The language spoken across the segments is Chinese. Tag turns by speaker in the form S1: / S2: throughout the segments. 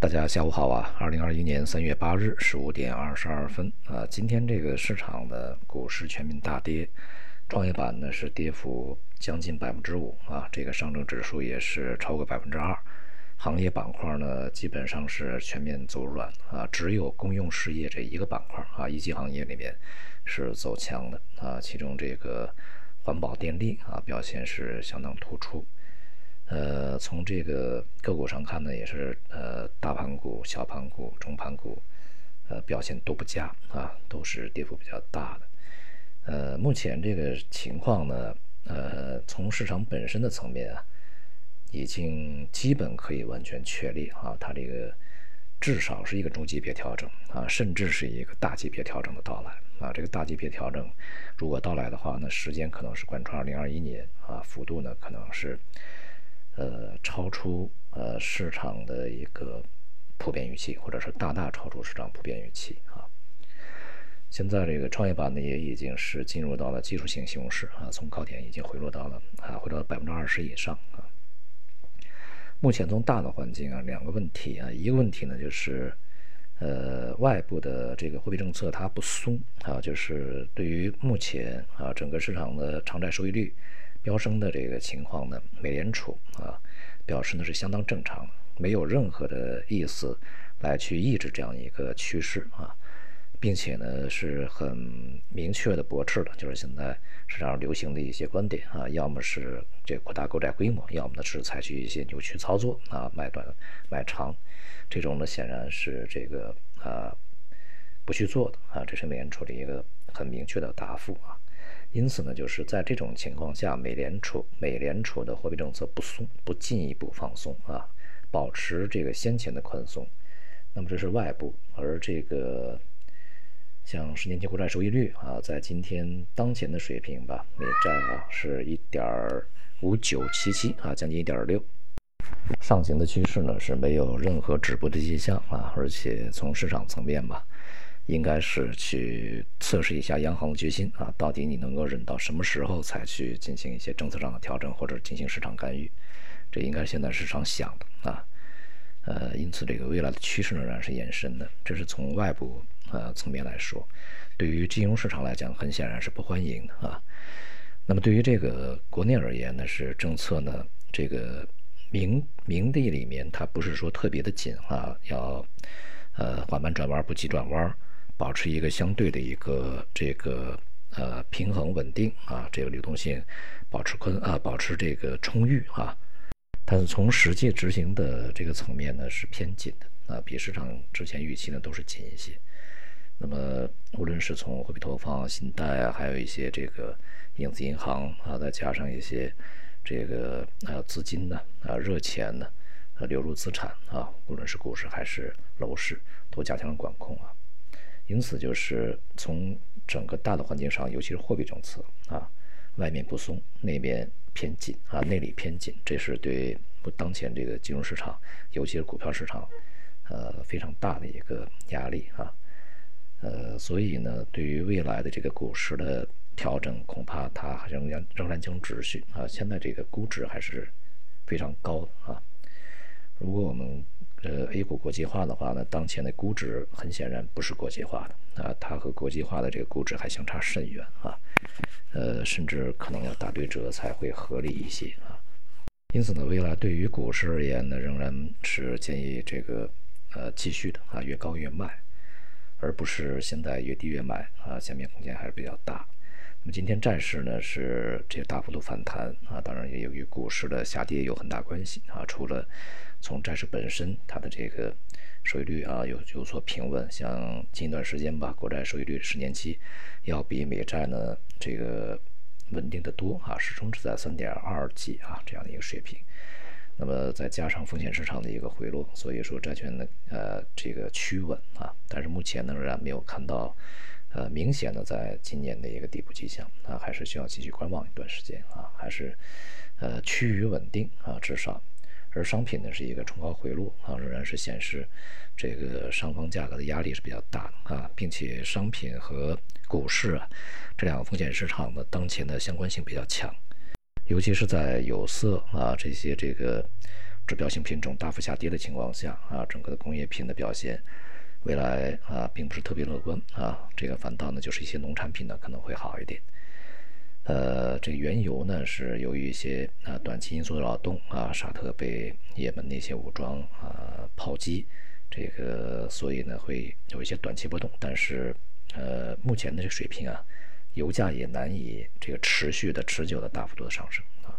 S1: 大家下午好啊！二零二一年三月八日十五点二十二分啊，今天这个市场的股市全面大跌，创业板呢是跌幅将近百分之五啊，这个上证指数也是超过百分之二，行业板块呢基本上是全面走软啊，只有公用事业这一个板块啊，一级行业里面是走强的啊，其中这个环保电力啊表现是相当突出。呃，从这个个股上看呢，也是呃大盘股、小盘股、中盘股，呃表现都不佳啊，都是跌幅比较大的。呃，目前这个情况呢，呃，从市场本身的层面啊，已经基本可以完全确立啊，它这个至少是一个中级别调整啊，甚至是一个大级别调整的到来啊。这个大级别调整如果到来的话，那时间可能是贯穿二零二一年啊，幅度呢可能是。呃，超出呃市场的一个普遍预期，或者是大大超出市场普遍预期啊。现在这个创业板呢，也已经是进入到了技术性熊市啊，从高点已经回落到了啊，回到百分之二十以上啊。目前从大的环境啊，两个问题啊，一个问题呢就是呃外部的这个货币政策它不松啊，就是对于目前啊整个市场的偿债收益率。飙升的这个情况呢，美联储啊表示呢是相当正常，没有任何的意思来去抑制这样一个趋势啊，并且呢是很明确的驳斥了，就是现在市场上流行的一些观点啊，要么是这扩大购债规模，要么呢是采取一些扭曲操作啊，买短买长，这种呢显然是这个啊不去做的啊，这是美联储的一个很明确的答复啊。因此呢，就是在这种情况下，美联储美联储的货币政策不松，不进一步放松啊，保持这个先前的宽松。那么这是外部，而这个像十年期国债收益率啊，在今天当前的水平吧，美债啊是一点五九七七啊，将近一点六，上行的趋势呢是没有任何止步的迹象啊，而且从市场层面吧。应该是去测试一下央行的决心啊，到底你能够忍到什么时候才去进行一些政策上的调整或者进行市场干预？这应该是现在市场想的啊。呃，因此这个未来的趋势仍然是延伸的，这是从外部呃层面来说，对于金融市场来讲，很显然是不欢迎的啊。那么对于这个国内而言呢，是政策呢这个明明地里面它不是说特别的紧啊，要呃缓慢转弯不急转弯。保持一个相对的一个这个呃平衡稳定啊，这个流动性保持宽啊，保持这个充裕啊，但是从实际执行的这个层面呢是偏紧的啊，比市场之前预期呢都是紧一些。那么无论是从货币投放、信贷啊，还有一些这个影子银行啊，再加上一些这个啊资金呢啊热钱呢啊流入资产啊，无论是股市还是楼市，都加强了管控啊。因此，就是从整个大的环境上，尤其是货币政策啊，外面不松，内边偏紧啊，内里偏紧，这是对当前这个金融市场，尤其是股票市场，呃，非常大的一个压力啊。呃，所以呢，对于未来的这个股市的调整，恐怕它仍然仍然将持续啊。现在这个估值还是非常高的啊。如果我们呃，A 股国际化的话呢，当前的估值很显然不是国际化的啊，它和国际化的这个估值还相差甚远啊，呃，甚至可能要打对折才会合理一些啊。因此呢，未来对于股市而言呢，仍然是建议这个呃继续的啊，越高越卖，而不是现在越低越买啊，下面空间还是比较大。那么今天债市呢是这个大幅度反弹啊，当然也由于股市的下跌有很大关系啊，除了。从债市本身，它的这个收益率啊有有所平稳，像近一段时间吧，国债收益率十年期要比美债呢这个稳定的多啊，始终是在三点二几啊这样的一个水平。那么再加上风险市场的一个回落，所以说债券呢呃这个趋稳啊，但是目前呢仍然没有看到呃明显的在今年的一个底部迹象啊，还是需要继续观望一段时间啊，还是呃趋于稳定啊，至少。而商品呢是一个冲高回落啊，仍然是显示这个上方价格的压力是比较大的啊，并且商品和股市啊这两个风险市场的当前的相关性比较强，尤其是在有色啊这些这个指标性品种大幅下跌的情况下啊，整个的工业品的表现未来啊并不是特别乐观啊，这个反倒呢就是一些农产品呢可能会好一点。呃，这个原油呢是由于一些啊短期因素的扰动啊，沙特被也门那些武装啊炮击，这个所以呢会有一些短期波动，但是呃目前的这个水平啊，油价也难以这个持续的持久的大幅度的上升啊。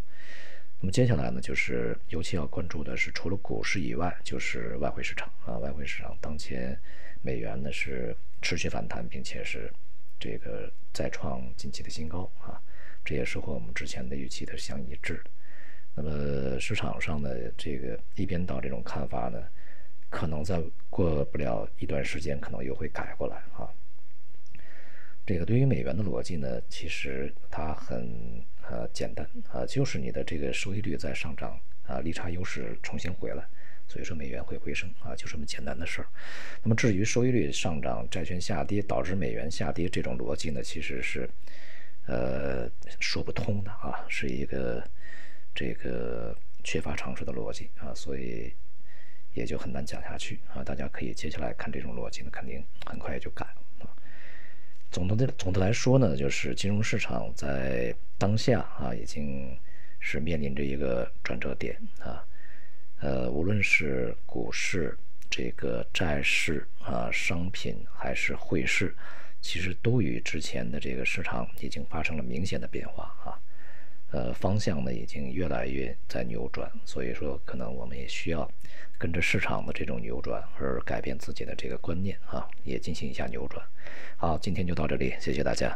S1: 那么接下来呢，就是尤其要关注的是除了股市以外，就是外汇市场啊，外汇市场当前美元呢是持续反弹，并且是这个再创近期的新高啊。这也是和我们之前的预期的相一致的。那么市场上的这个一边倒这种看法呢，可能在过不了一段时间，可能又会改过来啊。这个对于美元的逻辑呢，其实它很呃简单啊，就是你的这个收益率在上涨啊，利差优势重新回来，所以说美元会回升啊，就这么简单的事儿。那么至于收益率上涨、债券下跌导致美元下跌这种逻辑呢，其实是。呃，说不通的啊，是一个这个缺乏常识的逻辑啊，所以也就很难讲下去啊。大家可以接下来看这种逻辑呢，肯定很快也就改了啊。总的总的来说呢，就是金融市场在当下啊，已经是面临着一个转折点啊。呃，无论是股市、这个债市啊、商品还是汇市。其实都与之前的这个市场已经发生了明显的变化啊，呃，方向呢已经越来越在扭转，所以说可能我们也需要跟着市场的这种扭转而改变自己的这个观念啊，也进行一下扭转。好，今天就到这里，谢谢大家。